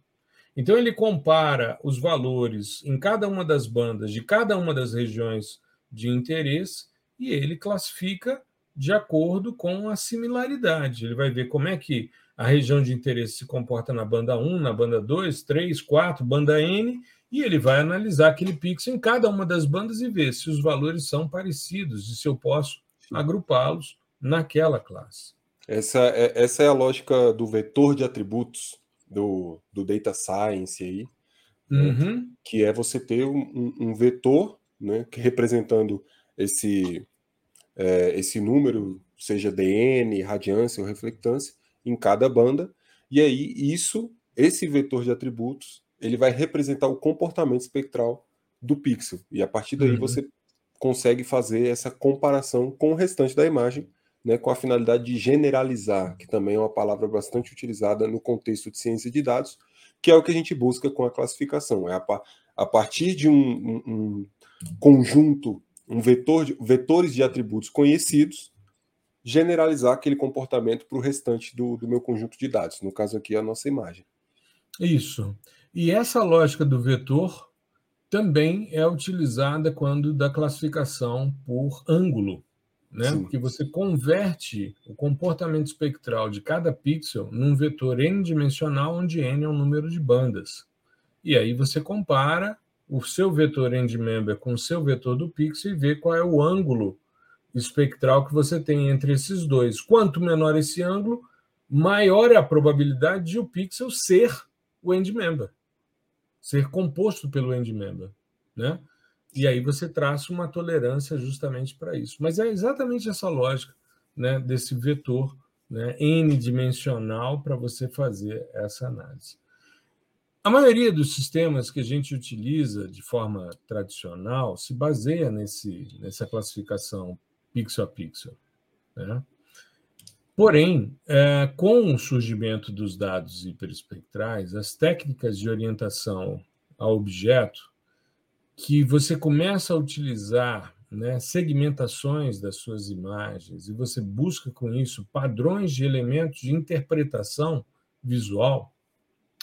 Então, ele compara os valores em cada uma das bandas de cada uma das regiões de interesse e ele classifica de acordo com a similaridade. Ele vai ver como é que a região de interesse se comporta na banda 1, na banda 2, 3, 4, banda N, e ele vai analisar aquele pixel em cada uma das bandas e ver se os valores são parecidos e se eu posso agrupá-los naquela classe. Essa é, essa é a lógica do vetor de atributos do, do data science aí, né? uhum. né? que é você ter um, um vetor né, representando esse, é, esse número, seja DN, radiância ou reflectância, em cada banda, e aí isso, esse vetor de atributos, ele vai representar o comportamento espectral do pixel, e a partir daí uhum. você consegue fazer essa comparação com o restante da imagem, né, com a finalidade de generalizar, que também é uma palavra bastante utilizada no contexto de ciência de dados, que é o que a gente busca com a classificação. É a, a partir de um, um, um conjunto, um vetor de, vetores de atributos conhecidos, generalizar aquele comportamento para o restante do, do meu conjunto de dados. No caso aqui, a nossa imagem. Isso. E essa lógica do vetor também é utilizada quando da classificação por ângulo, né? Sim. Porque você converte o comportamento espectral de cada pixel num vetor n-dimensional, onde n é o número de bandas. E aí você compara o seu vetor end-member com o seu vetor do pixel e vê qual é o ângulo espectral que você tem entre esses dois. Quanto menor esse ângulo, maior é a probabilidade de o pixel ser o end-member ser composto pelo end member, né? E aí você traça uma tolerância justamente para isso. Mas é exatamente essa lógica, né, desse vetor, né, n-dimensional para você fazer essa análise. A maioria dos sistemas que a gente utiliza de forma tradicional se baseia nesse, nessa classificação pixel a pixel. Né? Porém, é, com o surgimento dos dados hiperespectrais, as técnicas de orientação ao objeto, que você começa a utilizar né, segmentações das suas imagens e você busca com isso padrões de elementos de interpretação visual,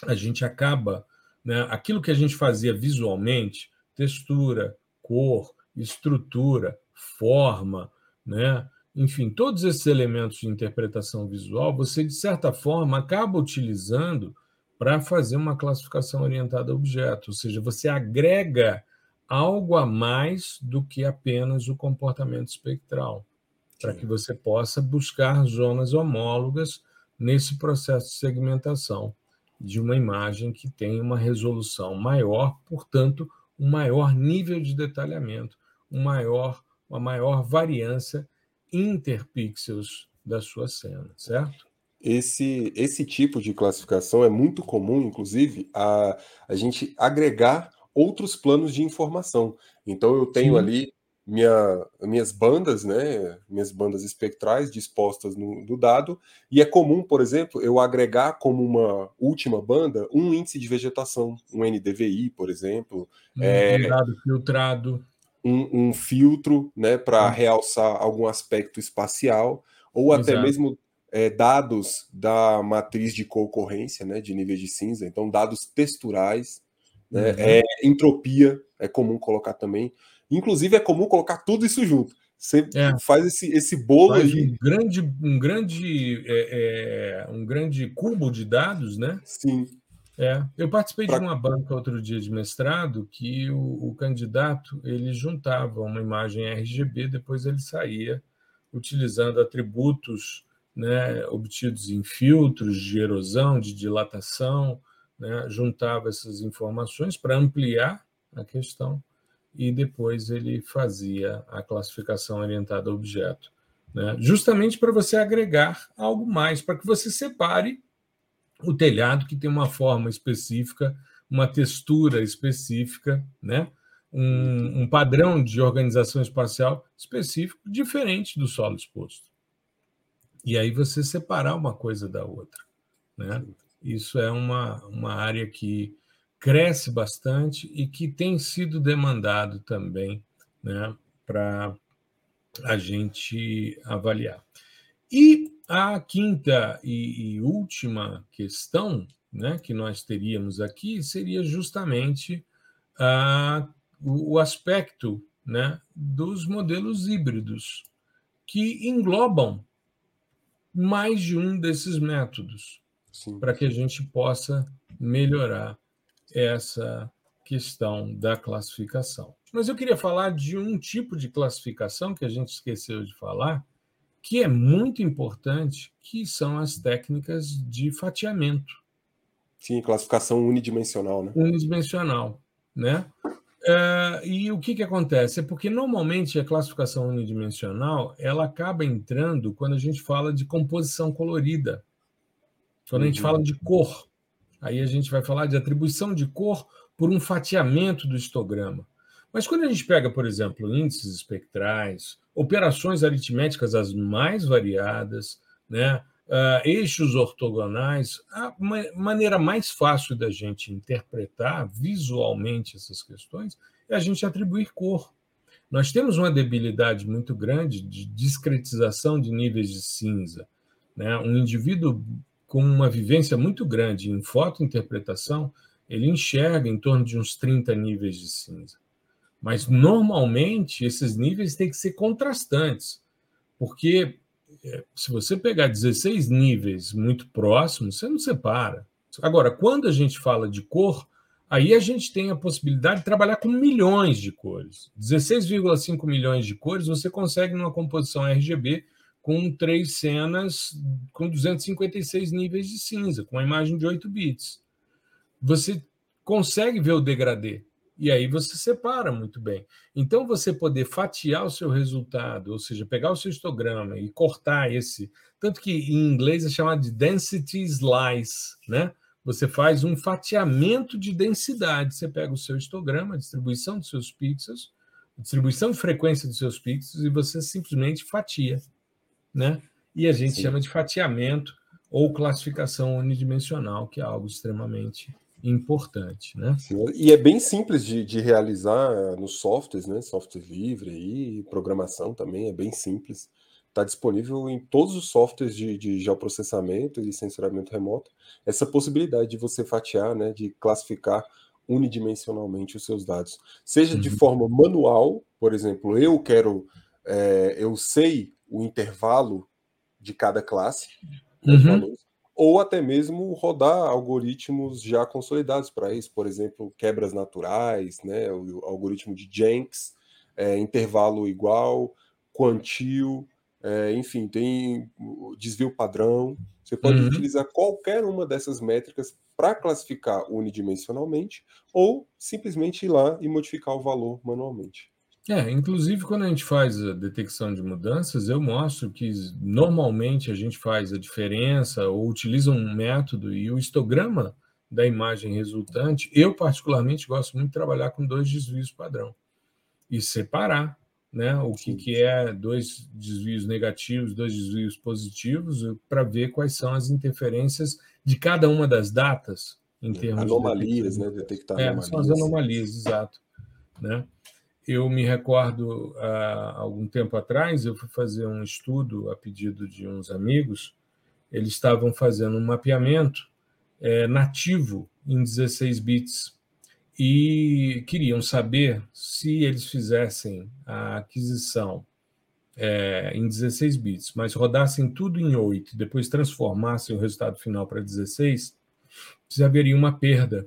a gente acaba, né, aquilo que a gente fazia visualmente, textura, cor, estrutura, forma, né, enfim, todos esses elementos de interpretação visual, você, de certa forma, acaba utilizando para fazer uma classificação orientada a objeto, ou seja, você agrega algo a mais do que apenas o comportamento espectral, para que você possa buscar zonas homólogas nesse processo de segmentação de uma imagem que tem uma resolução maior, portanto, um maior nível de detalhamento, um maior, uma maior variância interpixels da sua cena, certo? Esse, esse tipo de classificação é muito comum, inclusive, a, a gente agregar outros planos de informação. Então, eu tenho Sim. ali minha, minhas bandas, né, minhas bandas espectrais dispostas no, no, dado, e é comum, por exemplo, eu agregar como uma última banda um índice de vegetação, um NDVI, por exemplo. Um é, dado filtrado um, um filtro né, para realçar algum aspecto espacial, ou Exato. até mesmo é, dados da matriz de concorrência, né, de níveis de cinza, então dados texturais, né, uhum. é, entropia é comum colocar também. Inclusive é comum colocar tudo isso junto. Você é. faz esse, esse bolo faz aí. Um grande, um grande, é, é, um grande cubo de dados, né? Sim. É, eu participei pra... de uma banca outro dia de mestrado que o, o, candidato ele juntava uma imagem RGB, depois ele saía utilizando atributos né, obtidos em filtros de erosão, de dilatação, né, juntava essas informações para ampliar a questão e depois ele fazia a classificação orientada a objeto, né, justamente para você agregar algo mais, para que você separe o telhado que tem uma forma específica, uma textura específica, né? um, um padrão de organização espacial específico, diferente do solo exposto. E aí você separar uma coisa da outra. Né? Isso é uma, uma área que cresce bastante e que tem sido demandado também né, para a gente avaliar. E a quinta e, e última questão né, que nós teríamos aqui seria justamente ah, o, o, aspecto né, dos modelos híbridos, que englobam mais de um desses métodos, para que a gente possa melhorar essa questão da classificação. Mas eu queria falar de um tipo de classificação que a gente esqueceu de falar, que é muito importante, que são as técnicas de fatiamento. Sim, classificação unidimensional, né? Unidimensional, né? Uh, e o que, que acontece? É porque normalmente a classificação unidimensional ela acaba entrando quando a gente fala de composição colorida, quando a gente uhum. fala de cor. Aí a gente vai falar de atribuição de cor por um fatiamento do histograma. Mas quando a gente pega, por exemplo, índices espectrais, operações aritméticas as mais variadas, né, uh, eixos ortogonais, a maneira mais fácil da gente interpretar visualmente essas questões é a gente atribuir cor. Nós temos uma debilidade muito grande de discretização de níveis de cinza. Né? Um indivíduo com uma vivência muito grande em fotointerpretação, ele enxerga em torno de uns 30 níveis de cinza. Mas, normalmente, esses níveis têm que ser contrastantes, porque é, se você pegar 16 níveis muito próximos, você não separa. Agora, quando a gente fala de cor, aí a gente tem a possibilidade de trabalhar com milhões de cores. 16,5 milhões de cores você consegue numa composição RGB com três cenas com 256 níveis de cinza, com uma imagem de 8 bits. Você consegue ver o degradê. E aí você separa muito bem. Então, você poder fatiar o seu resultado, ou seja, pegar o seu histograma e cortar esse. Tanto que em inglês é chamado de density slice, né? Você faz um fatiamento de densidade. Você pega o seu histograma, a distribuição dos seus pixels, distribuição de frequência dos seus pixels, e você simplesmente fatia, né? E a gente Sim. chama de fatiamento ou classificação unidimensional, que é algo extremamente importante, né? Sim, e é bem simples de, de realizar eh, nos softwares, né? Software livre e programação também é bem simples. Está disponível em todos os softwares de, de geoprocessamento e sensoramento remoto essa possibilidade de você fatiar, né? De classificar unidimensionalmente os seus dados, seja uhum. de forma manual, por exemplo, eu quero, é, eu sei o intervalo de cada classe, uhum. valores, ou até mesmo rodar algoritmos já consolidados para isso, por exemplo, quebras naturais, né, o algoritmo de Jenks, é, intervalo igual, quantio, é, enfim, tem desvio padrão. Você pode uhum. utilizar qualquer uma dessas métricas para classificar unidimensionalmente ou simplesmente ir lá e modificar o valor manualmente. É, inclusive quando a gente faz a detecção de mudanças, eu mostro que normalmente a gente faz a diferença ou utiliza um método e o histograma da imagem resultante, eu particularmente gosto muito de trabalhar com dois desvios padrão e separar né, o que, que é dois desvios negativos, dois desvios positivos, para ver quais são as interferências de cada uma das datas em termos anomalias, de né? Detectar é, anomalias. São as anomalias, exato. Né? Eu me recordo, há algum tempo atrás, eu fui fazer um estudo a pedido de uns amigos. Eles estavam fazendo um mapeamento é, nativo em 16 bits e queriam saber se eles fizessem a aquisição é, em 16 bits, mas rodassem tudo em 8 e depois transformassem o resultado final para 16, se haveria uma perda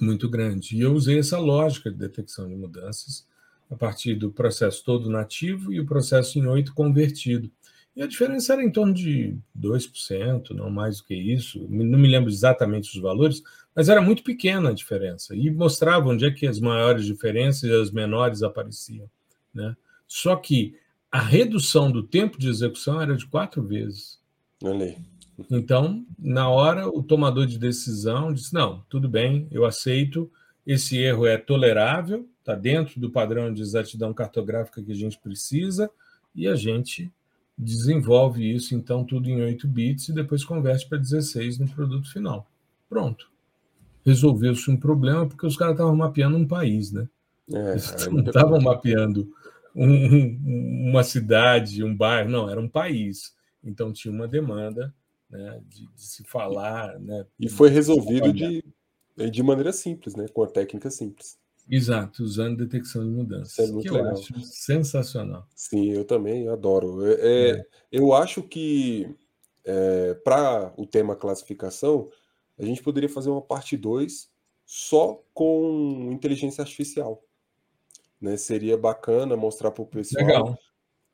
muito grande. E eu usei essa lógica de detecção de mudanças a partir do processo todo nativo e o processo em 8 convertido. E a diferença era em torno de 2%, não mais do que isso. Não me lembro exatamente os valores, mas era muito pequena a diferença. E mostrava onde é que as maiores diferenças e as menores apareciam. Né? Só que a redução do tempo de execução era de quatro vezes. Olha aí. Então, na hora, o tomador de decisão disse: não, tudo bem, eu aceito, esse erro é tolerável, está dentro do padrão de exatidão cartográfica que a gente precisa, e a gente desenvolve isso, então, tudo em 8 bits e depois converte para 16 no produto final. Pronto. Resolveu-se um problema porque os caras estavam mapeando um país, né? É, Eles não estavam mapeando um, uma cidade, um bairro, não, era um país. Então tinha uma demanda né, de, de, se falar. Né, e foi resolvido de, de maneira simples, né, com a técnica simples. Exato, usando detecção de mudanças. Isso é muito que legal. eu acho sensacional. Sim, eu também adoro. É, é, é. Eu acho que é, para o tema classificação, a gente poderia fazer uma parte 2 só com inteligência artificial. Né? Seria bacana mostrar para o pessoal Legal.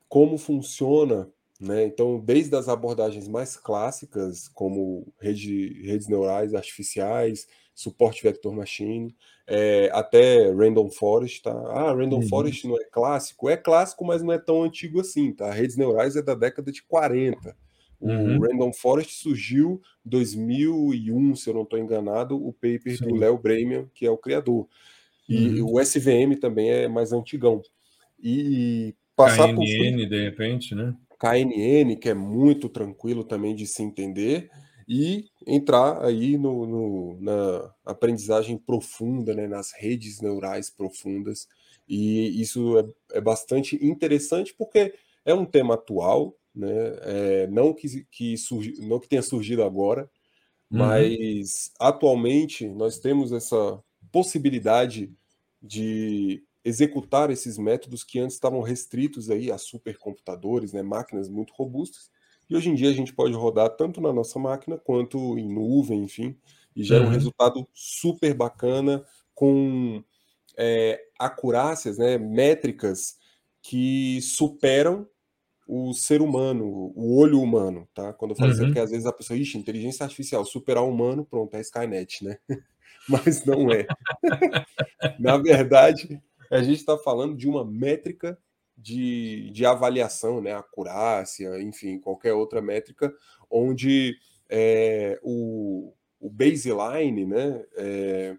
como funciona. Né? Então, desde as abordagens mais clássicas, como rede, redes neurais artificiais, suporte vector machine, é, até Random Forest, tá? Ah, Random uhum. Forest não é clássico? É clássico, mas não é tão antigo assim, tá? Redes neurais é da década de 40. O uhum. Random Forest surgiu em 2001, se eu não estou enganado, o paper Sim. do Léo Bramian, que é o criador. E uhum. o SVM também é mais antigão. E passar KNN, por... de repente, né? KNN, que é muito tranquilo também de se entender, e entrar aí no, no na aprendizagem profunda, né, nas redes neurais profundas. E isso é, é bastante interessante porque é um tema atual, né? É, não que, que surgi, não que tenha surgido agora, uhum. mas atualmente nós temos essa possibilidade de executar esses métodos que antes estavam restritos aí a supercomputadores, né, máquinas muito robustas, e hoje em dia a gente pode rodar tanto na nossa máquina quanto em nuvem, enfim, e gera uhum. um resultado super bacana com é, acurácias, né, métricas que superam o ser humano, o olho humano, tá? Quando eu falo uhum. assim, porque às vezes a pessoa, ixi, inteligência artificial, superar o humano, pronto, é Skynet, né? [LAUGHS] Mas não é. [LAUGHS] Na verdade, a gente está falando de uma métrica de, de avaliação, né? Acurácia, enfim, qualquer outra métrica, onde é, o, o baseline, né? É,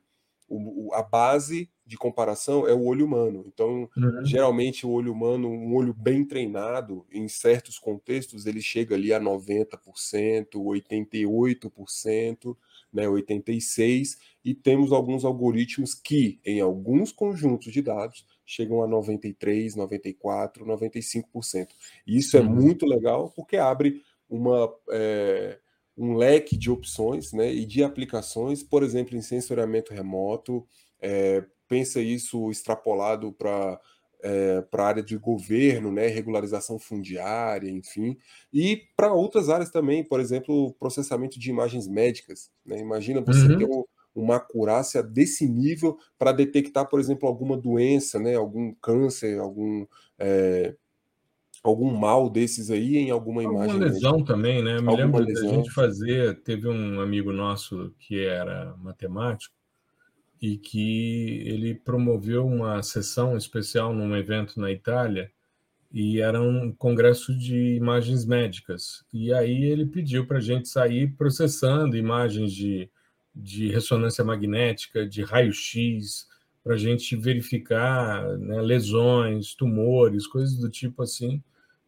o, a base de comparação é o olho humano. Então, uhum. geralmente, o olho humano, um olho bem treinado, em certos contextos, ele chega ali a 90%, 88%, né, 86%, e temos alguns algoritmos que, em alguns conjuntos de dados, chegam a 93%, 94%, 95%. E isso é uhum. muito legal porque abre uma. É, um leque de opções né, e de aplicações, por exemplo, em sensoriamento remoto, é, pensa isso extrapolado para é, para a área de governo, né, regularização fundiária, enfim, e para outras áreas também, por exemplo, processamento de imagens médicas. Né? Imagina você uhum. ter um, uma acurácia desse nível para detectar, por exemplo, alguma doença, né, algum câncer, algum é, algum mal desses aí em alguma, alguma imagem. Alguma lesão também, né? Me alguma lembro lesão. da gente fazer, teve um amigo nosso que era matemático e que ele promoveu uma sessão especial num evento na Itália e era um congresso de imagens médicas. E aí ele pediu para a gente sair processando imagens de, de ressonância magnética, de raio-x, para a gente verificar né, lesões, tumores, coisas do tipo assim.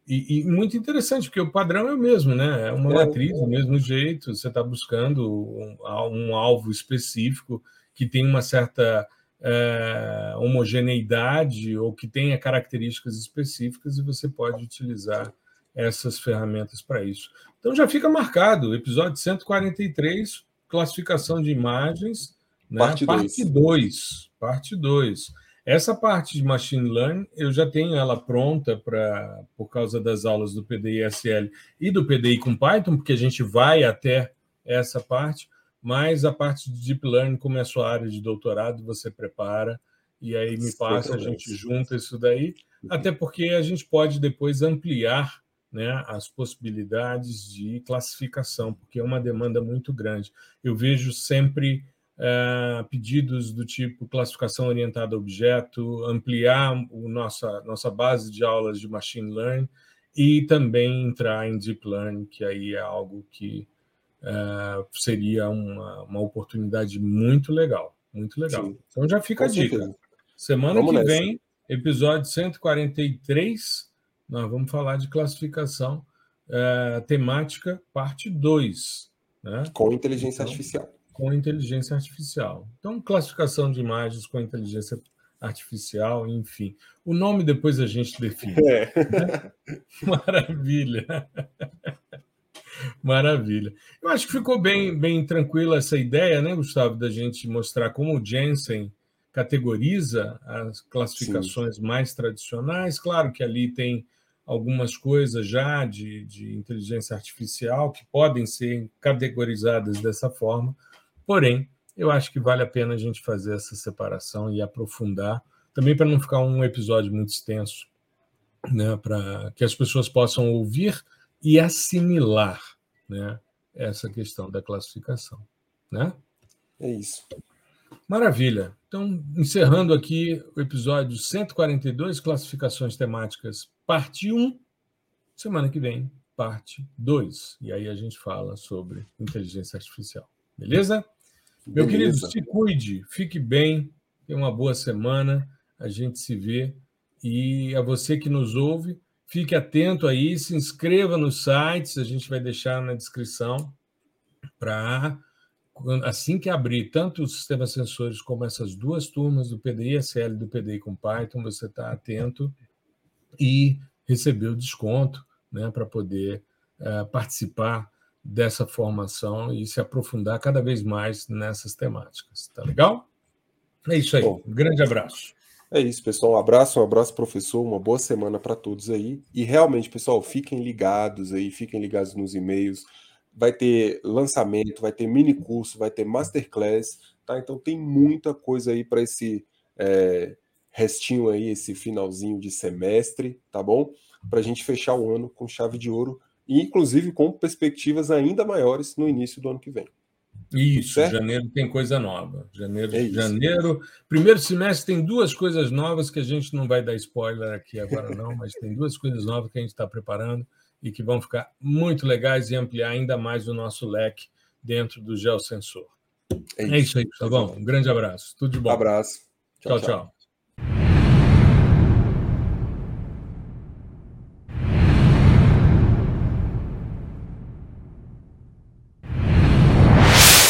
E, e, muito interessante, porque o padrão é o mesmo, né? É uma é, matriz do mesmo jeito, você está buscando um, um alvo específico que tem uma certa é, homogeneidade ou que tenha características específicas e você pode utilizar essas ferramentas para isso. Então já fica marcado, episódio 143, classificação de imagens, né? parte 2. Parte 2. Essa parte de machine learning eu já tenho ela pronta para por causa das aulas do PDI SL e do PDI com Python, porque a gente vai até essa parte mas a parte de deep learning, como é a sua área de doutorado, você prepara e aí me passa, a gente junta isso daí, uhum. até porque a gente pode depois ampliar né, as possibilidades de classificação, porque é uma demanda muito grande. Eu vejo sempre é, pedidos do tipo classificação orientada a objeto, ampliar o nossa, nossa base de aulas de machine learning e também entrar em deep learning, que aí é algo que é, seria uma, uma oportunidade muito legal. Muito legal. Sim. Então já fica Com a dica. Certeza. Semana vamos que nessa. vem, episódio 143, nós vamos falar de classificação é, temática, parte 2. Né? Com inteligência então, artificial. Com inteligência artificial. Então, classificação de imagens com inteligência artificial, enfim. O nome depois a gente define. É. Né? [LAUGHS] Maravilha. [LAUGHS] [LAUGHS] Maravilha. Eu acho que ficou bem, bem tranquila essa ideia, né, Gustavo, da gente mostrar como o Jensen categoriza as classificações Sim. mais tradicionais. Claro que ali tem algumas coisas já de, de inteligência artificial que podem ser categorizadas dessa forma, porém, eu acho que vale a pena a gente fazer essa separação e aprofundar, também para não ficar um episódio muito extenso, né, para que as pessoas possam ouvir e assimilar né, essa questão da classificação. Né? É isso. Maravilha. Então, encerrando aqui o episódio 142, classificações temáticas, parte 1. Semana que vem, parte 2. E aí a gente fala sobre inteligência artificial. Beleza? Meu querido, se cuide, fique bem, tenha uma boa semana. A gente se vê. E a você que nos ouve, fique atento aí, se inscreva nos sites, a gente vai deixar na descrição para assim que abrir tanto os sistemas sensores como essas duas turmas do PDI SL do PDI com Python, você está atento e receber o desconto né, para poder uh, participar dessa formação e se aprofundar cada vez mais nessas temáticas. Tá legal? É isso aí. Bom, um grande abraço. É isso, pessoal. Um abraço, um abraço, professor. Uma boa semana para todos aí. E realmente, pessoal, fiquem ligados aí, fiquem ligados nos e-mails vai ter lançamento, vai ter mini curso, vai ter masterclass, tá? Então tem muita coisa aí para esse é, restinho aí, esse finalzinho de semestre, tá bom? Para a gente fechar o ano com chave de ouro e inclusive com perspectivas ainda maiores no início do ano que vem. Isso, certo? janeiro tem coisa nova. Janeiro, é janeiro, primeiro semestre tem duas coisas novas que a gente não vai dar spoiler aqui agora não, mas tem duas coisas novas que a gente está preparando e que vão ficar muito legais e ampliar ainda mais o nosso leque dentro do geosensor. É isso, é isso aí, tá bom? Um grande abraço. Tudo de bom. abraço. tchau. tchau. tchau.